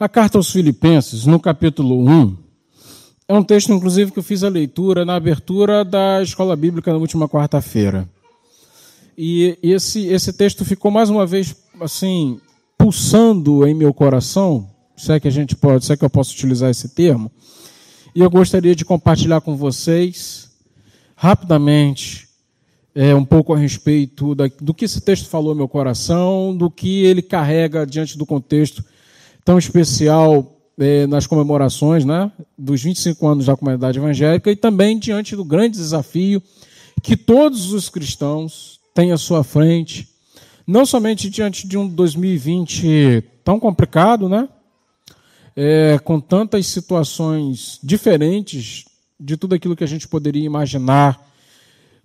A carta aos Filipenses, no capítulo 1, é um texto, inclusive, que eu fiz a leitura na abertura da escola bíblica na última quarta-feira. E esse, esse texto ficou mais uma vez, assim, pulsando em meu coração, se é que a gente pode, se é que eu posso utilizar esse termo. E eu gostaria de compartilhar com vocês, rapidamente, é, um pouco a respeito da, do que esse texto falou no meu coração, do que ele carrega diante do contexto tão especial é, nas comemorações né, dos 25 anos da comunidade evangélica e também diante do grande desafio que todos os cristãos têm à sua frente, não somente diante de um 2020 tão complicado, né, é, com tantas situações diferentes de tudo aquilo que a gente poderia imaginar,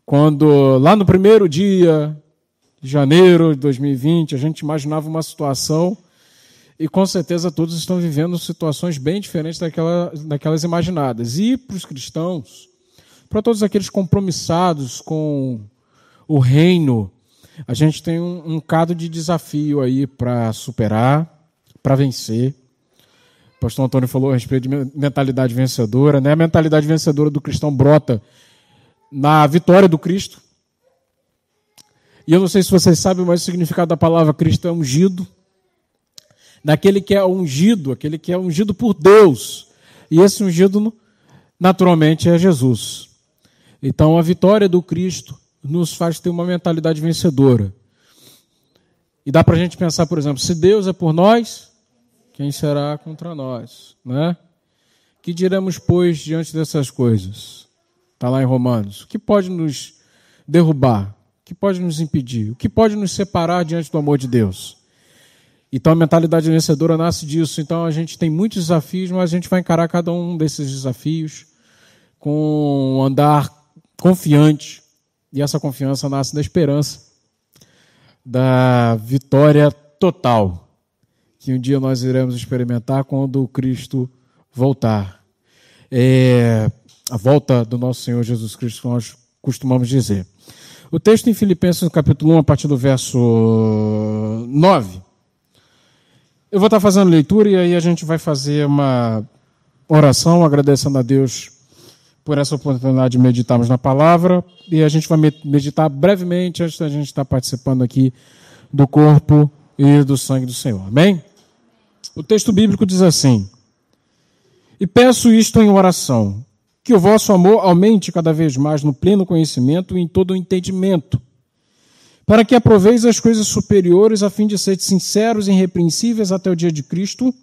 quando lá no primeiro dia de janeiro de 2020 a gente imaginava uma situação e com certeza todos estão vivendo situações bem diferentes daquela, daquelas imaginadas. E para os cristãos, para todos aqueles compromissados com o reino, a gente tem um, um cado de desafio aí para superar, para vencer. O pastor Antônio falou a respeito de mentalidade vencedora. Né? A mentalidade vencedora do cristão brota na vitória do Cristo. E eu não sei se vocês sabem, mas o significado da palavra Cristo é ungido daquele que é ungido, aquele que é ungido por Deus. E esse ungido, naturalmente, é Jesus. Então, a vitória do Cristo nos faz ter uma mentalidade vencedora. E dá para a gente pensar, por exemplo, se Deus é por nós, quem será contra nós? Né? Que diremos, pois, diante dessas coisas? Está lá em Romanos. O que pode nos derrubar? O que pode nos impedir? O que pode nos separar diante do amor de Deus? Então a mentalidade vencedora nasce disso. Então a gente tem muitos desafios, mas a gente vai encarar cada um desses desafios com andar confiante. E essa confiança nasce da esperança da vitória total que um dia nós iremos experimentar quando Cristo voltar. É a volta do nosso Senhor Jesus Cristo, que nós costumamos dizer. O texto em Filipenses, capítulo 1, a partir do verso 9, eu vou estar fazendo leitura e aí a gente vai fazer uma oração agradecendo a Deus por essa oportunidade de meditarmos na palavra e a gente vai meditar brevemente antes da gente estar participando aqui do corpo e do sangue do Senhor. Amém? O texto bíblico diz assim: E peço isto em oração, que o vosso amor aumente cada vez mais no pleno conhecimento e em todo o entendimento para que aproveis as coisas superiores, a fim de ser sinceros e irrepreensíveis até o dia de Cristo,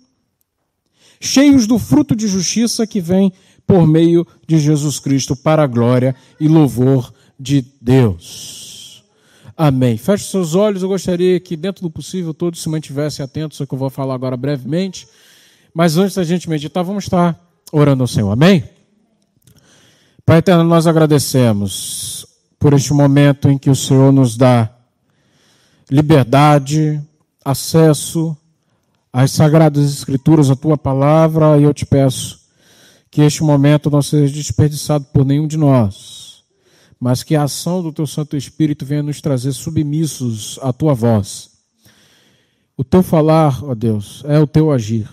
cheios do fruto de justiça que vem por meio de Jesus Cristo, para a glória e louvor de Deus. Amém. Feche seus olhos, eu gostaria que, dentro do possível, todos se mantivessem atentos ao que eu vou falar agora brevemente. Mas antes da gente meditar, vamos estar orando ao Senhor. Amém? Pai eterno, nós agradecemos por este momento em que o Senhor nos dá liberdade, acesso às sagradas escrituras, à tua palavra, e eu te peço que este momento não seja desperdiçado por nenhum de nós, mas que a ação do teu Santo Espírito venha nos trazer submissos à tua voz. O teu falar, ó Deus, é o teu agir.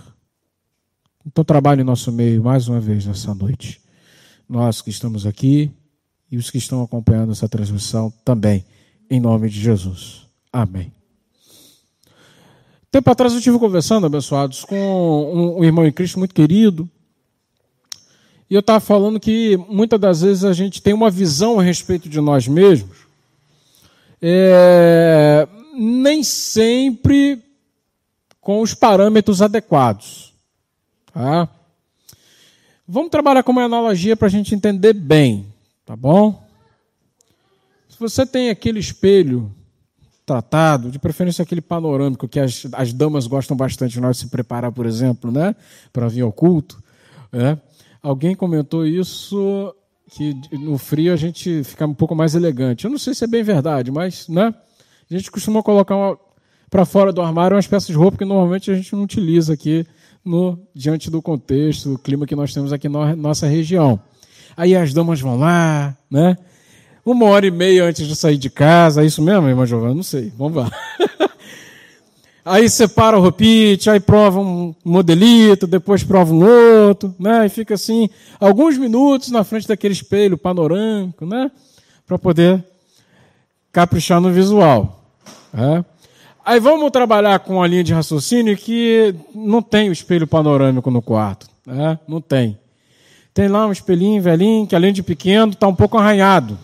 Então trabalhe em nosso meio mais uma vez nessa noite. Nós que estamos aqui, e os que estão acompanhando essa transmissão também, em nome de Jesus. Amém. Tempo atrás eu estive conversando, abençoados, com um, irmão em Cristo muito querido, e eu estava falando que muitas das vezes a gente tem uma visão a respeito de nós mesmos, é, nem sempre com os parâmetros adequados. Tá? Vamos trabalhar com uma analogia para a gente entender bem. Tá bom? Se você tem aquele espelho tratado, de preferência aquele panorâmico que as, as damas gostam bastante nós se preparar, por exemplo, né, para vir ao culto, né? Alguém comentou isso que no frio a gente fica um pouco mais elegante. Eu não sei se é bem verdade, mas, né? A gente costuma colocar para fora do armário umas peças de roupa que normalmente a gente não utiliza aqui no diante do contexto, do clima que nós temos aqui na nossa região. Aí as damas vão lá, né? Uma hora e meia antes de sair de casa, é isso mesmo, irmã Giovana? Não sei, vamos lá. Aí separa o repeat, aí prova um modelito, depois prova um outro, né? E fica assim, alguns minutos na frente daquele espelho panorâmico, né? Para poder caprichar no visual. Né? Aí vamos trabalhar com a linha de raciocínio que não tem o espelho panorâmico no quarto. Né? Não tem. Tem lá um espelhinho velhinho que, além de pequeno, está um pouco arranhado.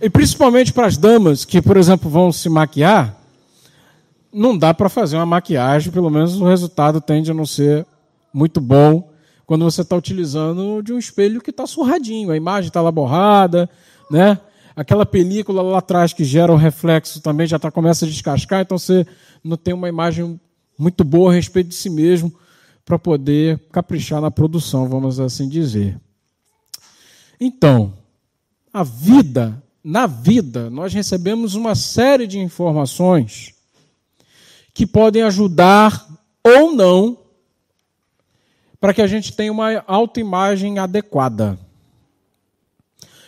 E principalmente para as damas que, por exemplo, vão se maquiar, não dá para fazer uma maquiagem, pelo menos o resultado tende a não ser muito bom quando você está utilizando de um espelho que está surradinho, a imagem está lá borrada, né? Aquela película lá atrás que gera o reflexo também já tá, começa a descascar, então você não tem uma imagem muito boa a respeito de si mesmo para poder caprichar na produção, vamos assim dizer. Então, a vida, na vida, nós recebemos uma série de informações que podem ajudar ou não para que a gente tenha uma autoimagem adequada.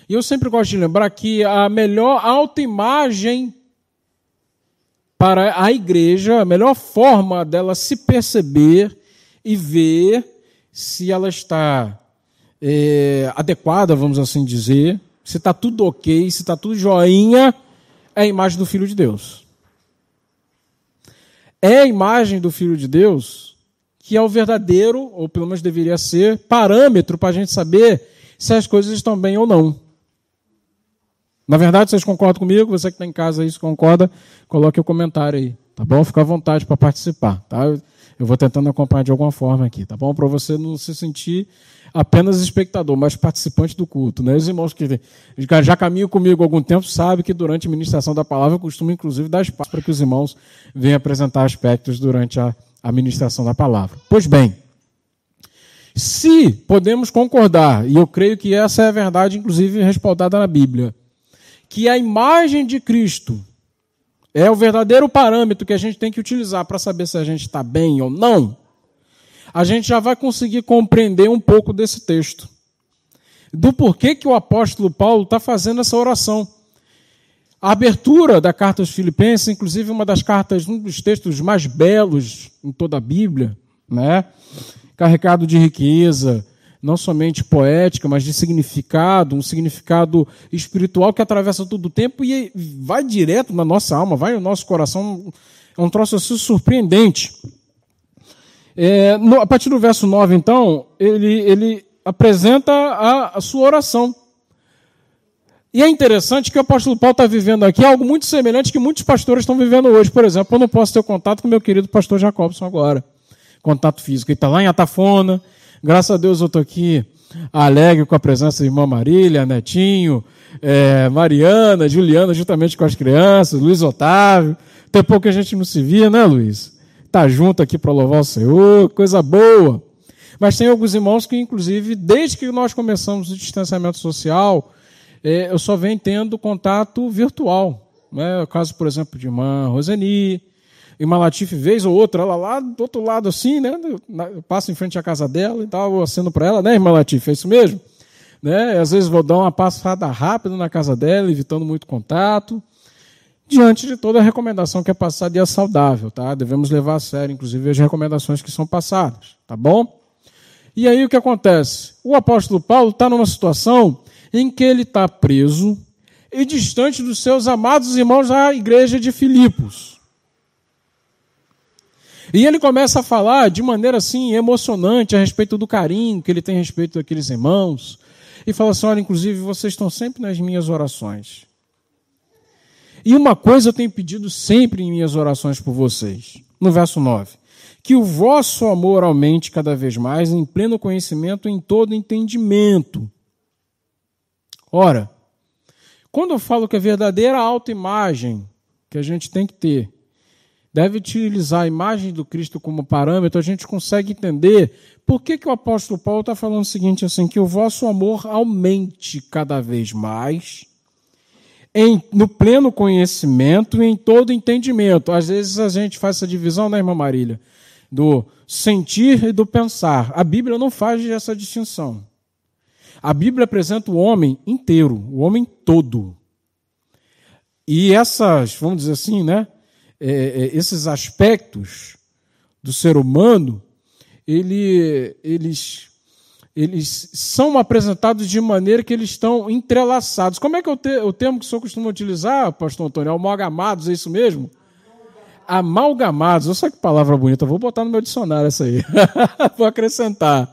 E eu sempre gosto de lembrar que a melhor autoimagem para a igreja, a melhor forma dela se perceber e ver se ela está é, adequada, vamos assim dizer, se está tudo ok, se está tudo joinha, é a imagem do Filho de Deus é a imagem do Filho de Deus que é o verdadeiro, ou pelo menos deveria ser, parâmetro para a gente saber se as coisas estão bem ou não. Na verdade, vocês concordam comigo? Você que está em casa aí, se concorda, coloque o comentário aí, tá bom? Fica à vontade para participar, tá? Eu vou tentando acompanhar de alguma forma aqui, tá bom? Para você não se sentir apenas espectador, mas participante do culto. Né? Os irmãos que já caminham comigo há algum tempo sabem que durante a ministração da palavra eu costumo, inclusive, dar espaço para que os irmãos venham apresentar aspectos durante a, a ministração da palavra. Pois bem, se podemos concordar, e eu creio que essa é a verdade, inclusive respaldada na Bíblia, que a imagem de Cristo é o verdadeiro parâmetro que a gente tem que utilizar para saber se a gente está bem ou não, a gente já vai conseguir compreender um pouco desse texto. Do porquê que o apóstolo Paulo está fazendo essa oração. A abertura da carta aos Filipenses, inclusive uma das cartas, um dos textos mais belos em toda a Bíblia, né? carregado de riqueza, não somente poética, mas de significado, um significado espiritual que atravessa todo o tempo e vai direto na nossa alma, vai no nosso coração. É um troço assim surpreendente. É, no, a partir do verso 9, então, ele, ele apresenta a, a sua oração. E é interessante que o apóstolo Paulo está vivendo aqui algo muito semelhante que muitos pastores estão vivendo hoje. Por exemplo, eu não posso ter contato com meu querido pastor Jacobson agora. Contato físico. Ele está lá em Atafona. Graças a Deus eu estou aqui alegre com a presença da irmã Marília, Netinho, é, Mariana, Juliana, juntamente com as crianças, Luiz Otávio. Tem pouco que a gente não se via, né, Luiz? Tá junto aqui para louvar o Senhor, coisa boa. Mas tem alguns irmãos que, inclusive, desde que nós começamos o distanciamento social, é, eu só venho tendo contato virtual. Né? O caso, por exemplo, de irmã Roseni, irmã Latife, vez ou outra, ela lá do outro lado assim, né? Eu passo em frente à casa dela e tal, acendo para ela, né, irmã Latife? É isso mesmo? Né? Às vezes vou dar uma passada rápida na casa dela, evitando muito contato diante de toda a recomendação que é passada e é saudável, tá? Devemos levar a sério, inclusive, as recomendações que são passadas, tá bom? E aí o que acontece? O apóstolo Paulo está numa situação em que ele está preso e distante dos seus amados irmãos da igreja de Filipos. E ele começa a falar de maneira assim emocionante a respeito do carinho que ele tem a respeito daqueles irmãos. E fala assim: olha, inclusive, vocês estão sempre nas minhas orações. E uma coisa eu tenho pedido sempre em minhas orações por vocês, no verso 9: que o vosso amor aumente cada vez mais em pleno conhecimento, em todo entendimento. Ora, quando eu falo que a verdadeira autoimagem que a gente tem que ter deve utilizar a imagem do Cristo como parâmetro, a gente consegue entender por que, que o apóstolo Paulo está falando o seguinte assim, que o vosso amor aumente cada vez mais em, no pleno conhecimento e em todo entendimento. Às vezes a gente faz essa divisão, né, irmã Marília? Do sentir e do pensar. A Bíblia não faz essa distinção. A Bíblia apresenta o homem inteiro, o homem todo. E essas, vamos dizer assim, né? É, é, esses aspectos do ser humano, ele, eles, eles são apresentados de maneira que eles estão entrelaçados. Como é que é o, te, o termo que o senhor costuma utilizar, pastor Antônio? Amalgamados, é isso mesmo? Amalgamados. Olha só que palavra bonita. Vou botar no meu dicionário essa aí. Vou acrescentar.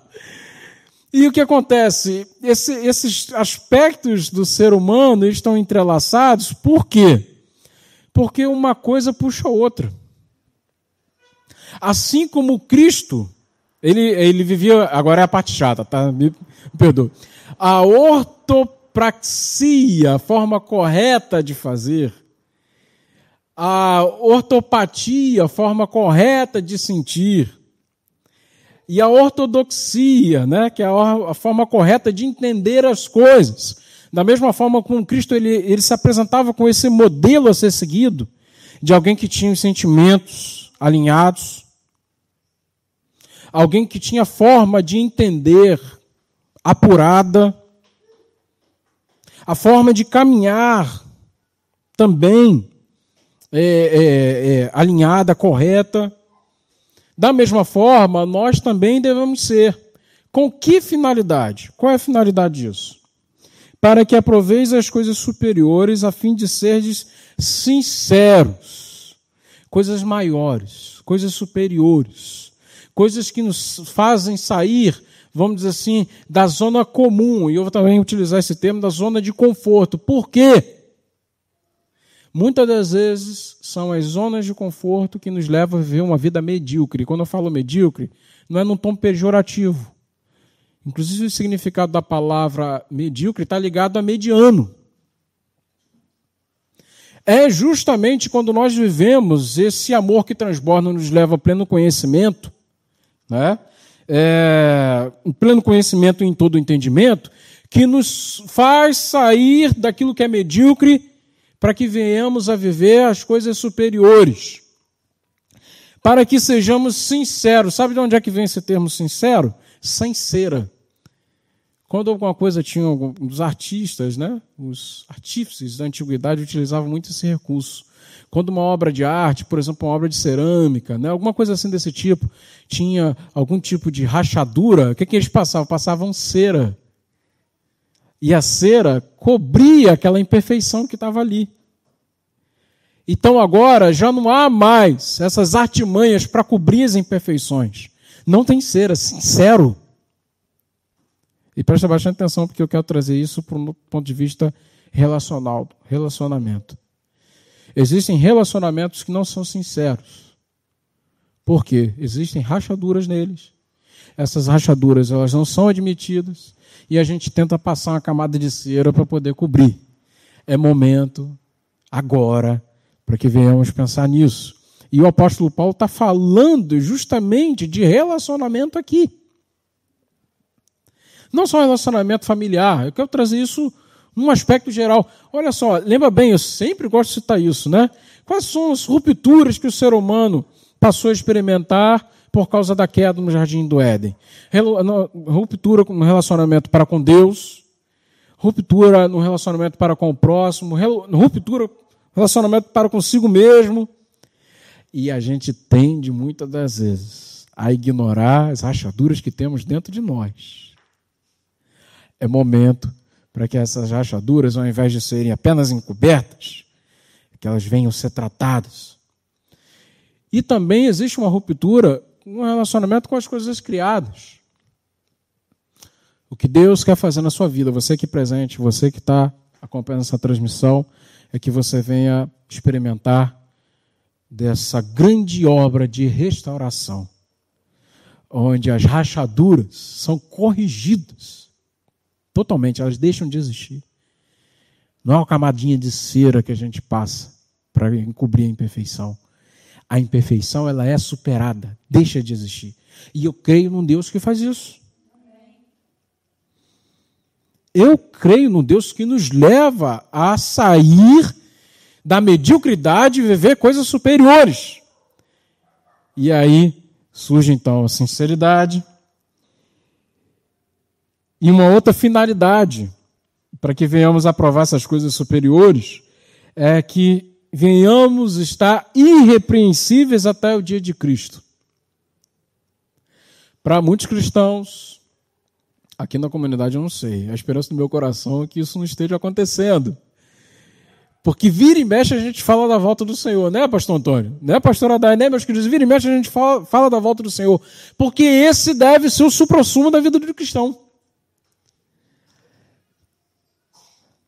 E o que acontece? Esse, esses aspectos do ser humano estão entrelaçados, por quê? Porque uma coisa puxa a outra. Assim como Cristo, ele, ele vivia, agora é a parte chata, tá? Me, me perdoa. A ortopraxia, a forma correta de fazer, a ortopatia, a forma correta de sentir, e a ortodoxia, né, que é a forma correta de entender as coisas. Da mesma forma como Cristo ele, ele se apresentava com esse modelo a ser seguido, de alguém que tinha os sentimentos alinhados, alguém que tinha forma de entender apurada, a forma de caminhar também é, é, é, alinhada, correta. Da mesma forma, nós também devemos ser. Com que finalidade? Qual é a finalidade disso? Para que aproveis as coisas superiores, a fim de serdes sinceros, coisas maiores, coisas superiores, coisas que nos fazem sair, vamos dizer assim, da zona comum, e eu vou também utilizar esse termo, da zona de conforto. Por quê? Muitas das vezes são as zonas de conforto que nos levam a viver uma vida medíocre. Quando eu falo medíocre, não é num tom pejorativo Inclusive, o significado da palavra medíocre está ligado a mediano. É justamente quando nós vivemos esse amor que transborda, nos leva a pleno conhecimento, né? É, pleno conhecimento em todo entendimento, que nos faz sair daquilo que é medíocre para que venhamos a viver as coisas superiores. Para que sejamos sinceros. Sabe de onde é que vem esse termo sincero? Sem cera. Quando alguma coisa tinha os artistas, né, os artífices da antiguidade utilizavam muito esse recurso. Quando uma obra de arte, por exemplo, uma obra de cerâmica, né, alguma coisa assim desse tipo, tinha algum tipo de rachadura, o que, que eles passavam? Passavam cera. E a cera cobria aquela imperfeição que estava ali. Então agora já não há mais essas artimanhas para cobrir as imperfeições. Não tem cera, sincero. E presta bastante atenção, porque eu quero trazer isso para um ponto de vista relacional, relacionamento. Existem relacionamentos que não são sinceros. Por quê? Existem rachaduras neles. Essas rachaduras elas não são admitidas e a gente tenta passar uma camada de cera para poder cobrir. É momento, agora, para que venhamos pensar nisso. E o apóstolo Paulo está falando justamente de relacionamento aqui. Não só relacionamento familiar, eu quero trazer isso num aspecto geral. Olha só, lembra bem, eu sempre gosto de citar isso, né? Quais são as rupturas que o ser humano passou a experimentar por causa da queda no jardim do Éden? Ruptura no relacionamento para com Deus, ruptura no relacionamento para com o próximo, ruptura relacionamento para consigo mesmo. E a gente tende muitas das vezes a ignorar as rachaduras que temos dentro de nós é momento para que essas rachaduras, ao invés de serem apenas encobertas, que elas venham ser tratadas. E também existe uma ruptura no relacionamento com as coisas criadas. O que Deus quer fazer na sua vida, você que presente, você que está acompanhando essa transmissão, é que você venha experimentar dessa grande obra de restauração, onde as rachaduras são corrigidas Totalmente, elas deixam de existir. Não é uma camadinha de cera que a gente passa para encobrir a imperfeição. A imperfeição ela é superada, deixa de existir. E eu creio num Deus que faz isso. Eu creio num Deus que nos leva a sair da mediocridade e viver coisas superiores. E aí surge então a sinceridade, e uma outra finalidade, para que venhamos a provar essas coisas superiores, é que venhamos estar irrepreensíveis até o dia de Cristo. Para muitos cristãos, aqui na comunidade eu não sei, a esperança do meu coração é que isso não esteja acontecendo. Porque vira e mexe a gente fala da volta do Senhor, né, pastor Antônio? Né, pastor Adai, né, meus queridos? Vira e mexe a gente fala, fala da volta do Senhor. Porque esse deve ser o suprassumo da vida do cristão.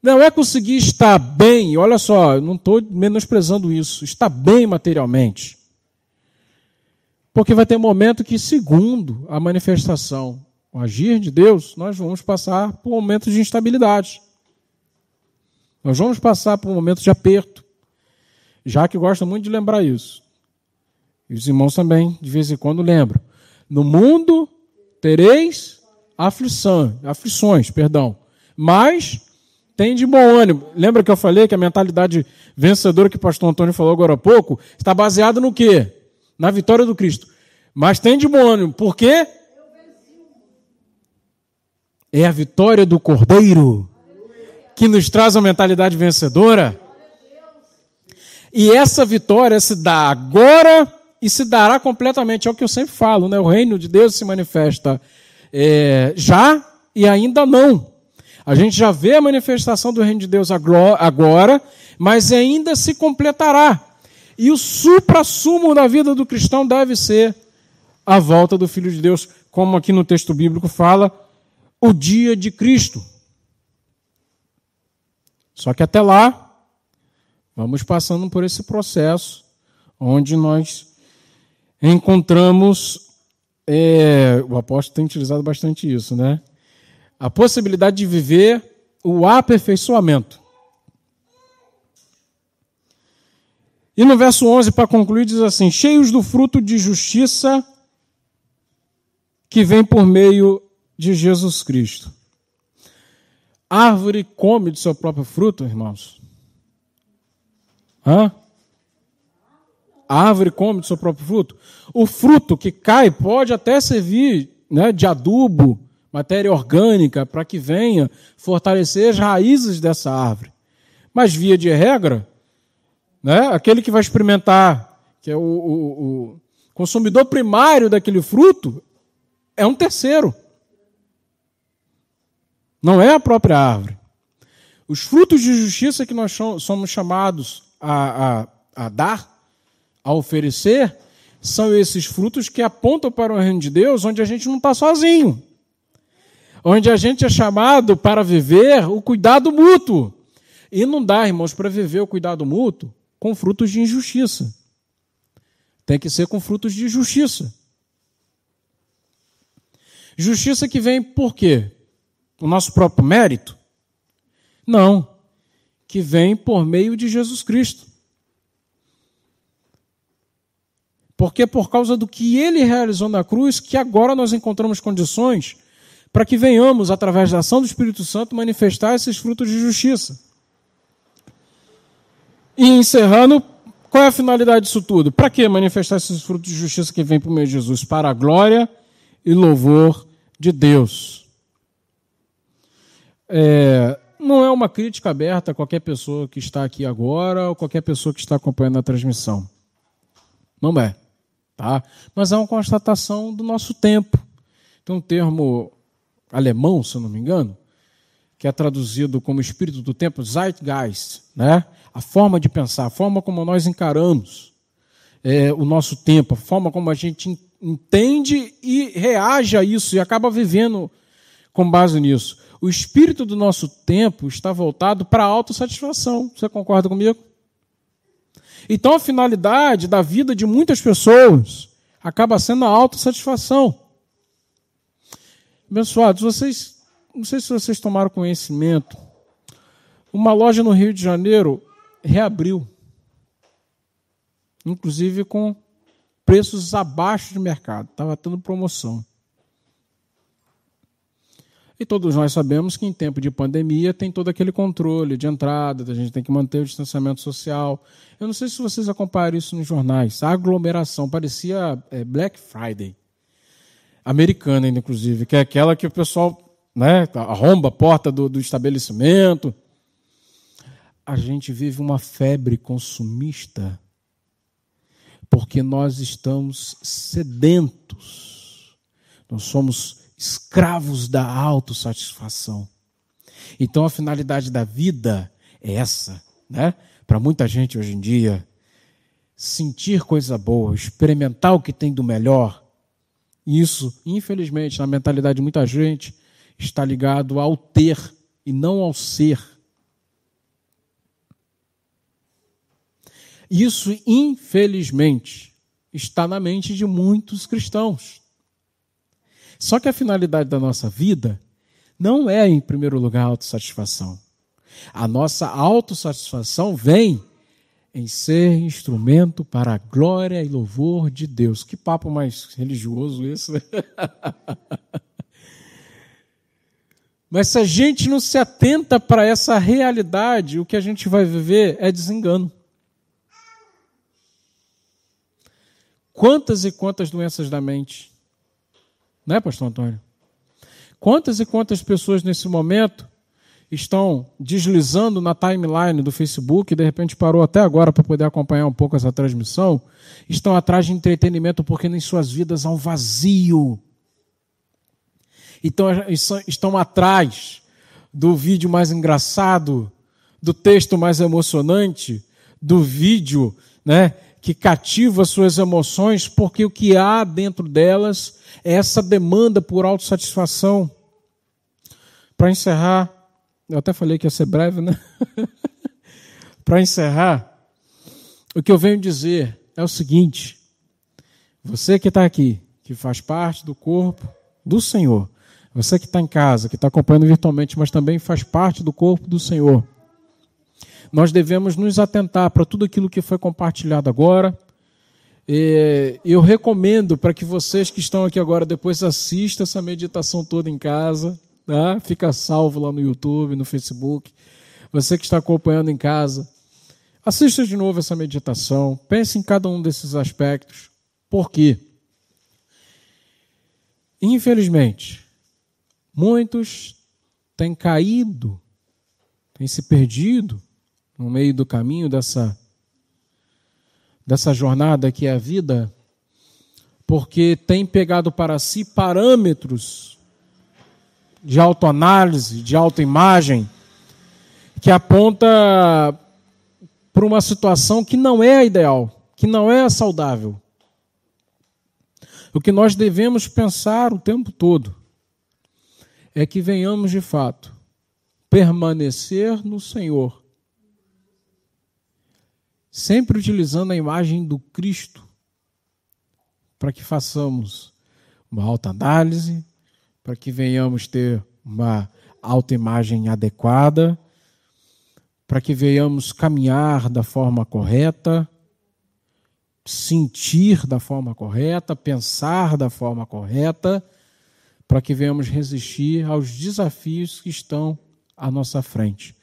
Não é conseguir estar bem, olha só, não estou menosprezando isso, estar bem materialmente. Porque vai ter momento que, segundo a manifestação, o agir de Deus, nós vamos passar por momentos de instabilidade. Nós vamos passar por um momento de aperto. Já que gosta muito de lembrar isso. E os irmãos também, de vez em quando, lembram. No mundo tereis aflição, aflições, perdão. Mas tem de bom ânimo. Lembra que eu falei que a mentalidade vencedora que o pastor Antônio falou agora há pouco está baseada no quê? Na vitória do Cristo. Mas tem de bom ânimo. Por quê? É a vitória do Cordeiro que nos traz uma mentalidade vencedora. E essa vitória se dá agora e se dará completamente. É o que eu sempre falo, né? O reino de Deus se manifesta é, já e ainda não. A gente já vê a manifestação do reino de Deus agora, mas ainda se completará. E o supra-sumo da vida do cristão deve ser a volta do Filho de Deus, como aqui no texto bíblico fala, o dia de Cristo. Só que até lá, vamos passando por esse processo, onde nós encontramos. É, o apóstolo tem utilizado bastante isso, né? A possibilidade de viver o aperfeiçoamento. E no verso 11, para concluir, diz assim: cheios do fruto de justiça que vem por meio de Jesus Cristo. Árvore come do seu próprio fruto, irmãos? Hã? A árvore come do seu próprio fruto? O fruto que cai pode até servir né, de adubo, matéria orgânica, para que venha fortalecer as raízes dessa árvore. Mas, via de regra, né, aquele que vai experimentar, que é o, o, o consumidor primário daquele fruto, é um terceiro. Não é a própria árvore. Os frutos de justiça que nós somos chamados a, a, a dar, a oferecer, são esses frutos que apontam para o reino de Deus, onde a gente não está sozinho. Onde a gente é chamado para viver o cuidado mútuo. E não dá, irmãos, para viver o cuidado mútuo com frutos de injustiça. Tem que ser com frutos de justiça. Justiça que vem por quê? o nosso próprio mérito? Não. Que vem por meio de Jesus Cristo. Porque é por causa do que ele realizou na cruz que agora nós encontramos condições para que venhamos, através da ação do Espírito Santo, manifestar esses frutos de justiça. E encerrando, qual é a finalidade disso tudo? Para que manifestar esses frutos de justiça que vem por meio de Jesus? Para a glória e louvor de Deus. É, não é uma crítica aberta a qualquer pessoa que está aqui agora ou qualquer pessoa que está acompanhando a transmissão. Não é. Tá? Mas é uma constatação do nosso tempo. Tem um termo alemão, se eu não me engano, que é traduzido como espírito do tempo, Zeitgeist, né? a forma de pensar, a forma como nós encaramos é, o nosso tempo, a forma como a gente entende e reage a isso e acaba vivendo com base nisso o espírito do nosso tempo está voltado para a autossatisfação. Você concorda comigo? Então a finalidade da vida de muitas pessoas acaba sendo a autossatisfação. Abençoados, vocês, não sei se vocês tomaram conhecimento, uma loja no Rio de Janeiro reabriu, inclusive com preços abaixo de mercado, estava tendo promoção. E todos nós sabemos que em tempo de pandemia tem todo aquele controle de entrada, a gente tem que manter o distanciamento social. Eu não sei se vocês acompanharam isso nos jornais. A aglomeração parecia é, Black Friday. Americana, ainda, inclusive, que é aquela que o pessoal né, arromba a porta do, do estabelecimento. a gente vive uma febre consumista porque nós estamos sedentos, nós somos escravos da autossatisfação. Então a finalidade da vida é essa, né? Para muita gente hoje em dia, sentir coisa boa, experimentar o que tem do melhor, isso, infelizmente, na mentalidade de muita gente, está ligado ao ter e não ao ser. Isso, infelizmente, está na mente de muitos cristãos. Só que a finalidade da nossa vida não é, em primeiro lugar, a autossatisfação. A nossa autossatisfação vem em ser instrumento para a glória e louvor de Deus. Que papo mais religioso esse. Mas se a gente não se atenta para essa realidade, o que a gente vai viver é desengano. Quantas e quantas doenças da mente? Né, pastor Antônio? Quantas e quantas pessoas nesse momento estão deslizando na timeline do Facebook, de repente parou até agora para poder acompanhar um pouco essa transmissão, estão atrás de entretenimento porque em suas vidas há um vazio. Então estão atrás do vídeo mais engraçado, do texto mais emocionante, do vídeo, né, que cativa suas emoções, porque o que há dentro delas é essa demanda por autossatisfação. Para encerrar, eu até falei que ia ser breve, né? Para encerrar, o que eu venho dizer é o seguinte: você que está aqui, que faz parte do corpo do Senhor, você que está em casa, que está acompanhando virtualmente, mas também faz parte do corpo do Senhor nós devemos nos atentar para tudo aquilo que foi compartilhado agora. Eu recomendo para que vocês que estão aqui agora depois assistam essa meditação toda em casa, tá? fica salvo lá no YouTube, no Facebook. Você que está acompanhando em casa, assista de novo essa meditação, pense em cada um desses aspectos. Por quê? Infelizmente, muitos têm caído, têm se perdido no meio do caminho dessa, dessa jornada que é a vida, porque tem pegado para si parâmetros de autoanálise, de autoimagem, que aponta para uma situação que não é a ideal, que não é a saudável. O que nós devemos pensar o tempo todo é que venhamos de fato permanecer no Senhor sempre utilizando a imagem do Cristo, para que façamos uma alta análise, para que venhamos ter uma autoimagem adequada, para que venhamos caminhar da forma correta, sentir da forma correta, pensar da forma correta, para que venhamos resistir aos desafios que estão à nossa frente.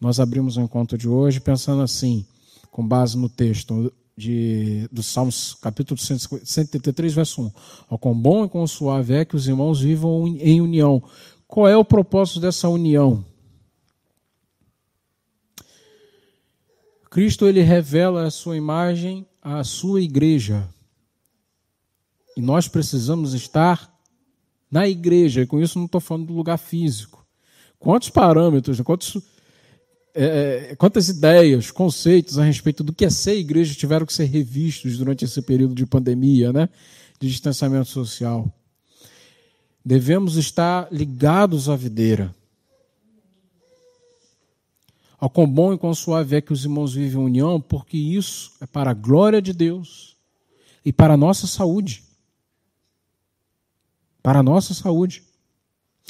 Nós abrimos o encontro de hoje pensando assim: com base no texto de, do Salmos, capítulo 133, verso 1. Ó, quão bom e quão suave é que os irmãos vivam em união. Qual é o propósito dessa união? Cristo ele revela a sua imagem à sua igreja. E nós precisamos estar na igreja. E com isso não estou falando do lugar físico. Quantos parâmetros, quantos é, quantas ideias, conceitos a respeito do que é ser igreja tiveram que ser revistos durante esse período de pandemia, né? de distanciamento social. Devemos estar ligados à videira. Ao quão bom e quão suave é que os irmãos vivem em união, porque isso é para a glória de Deus e para a nossa saúde. Para a nossa saúde.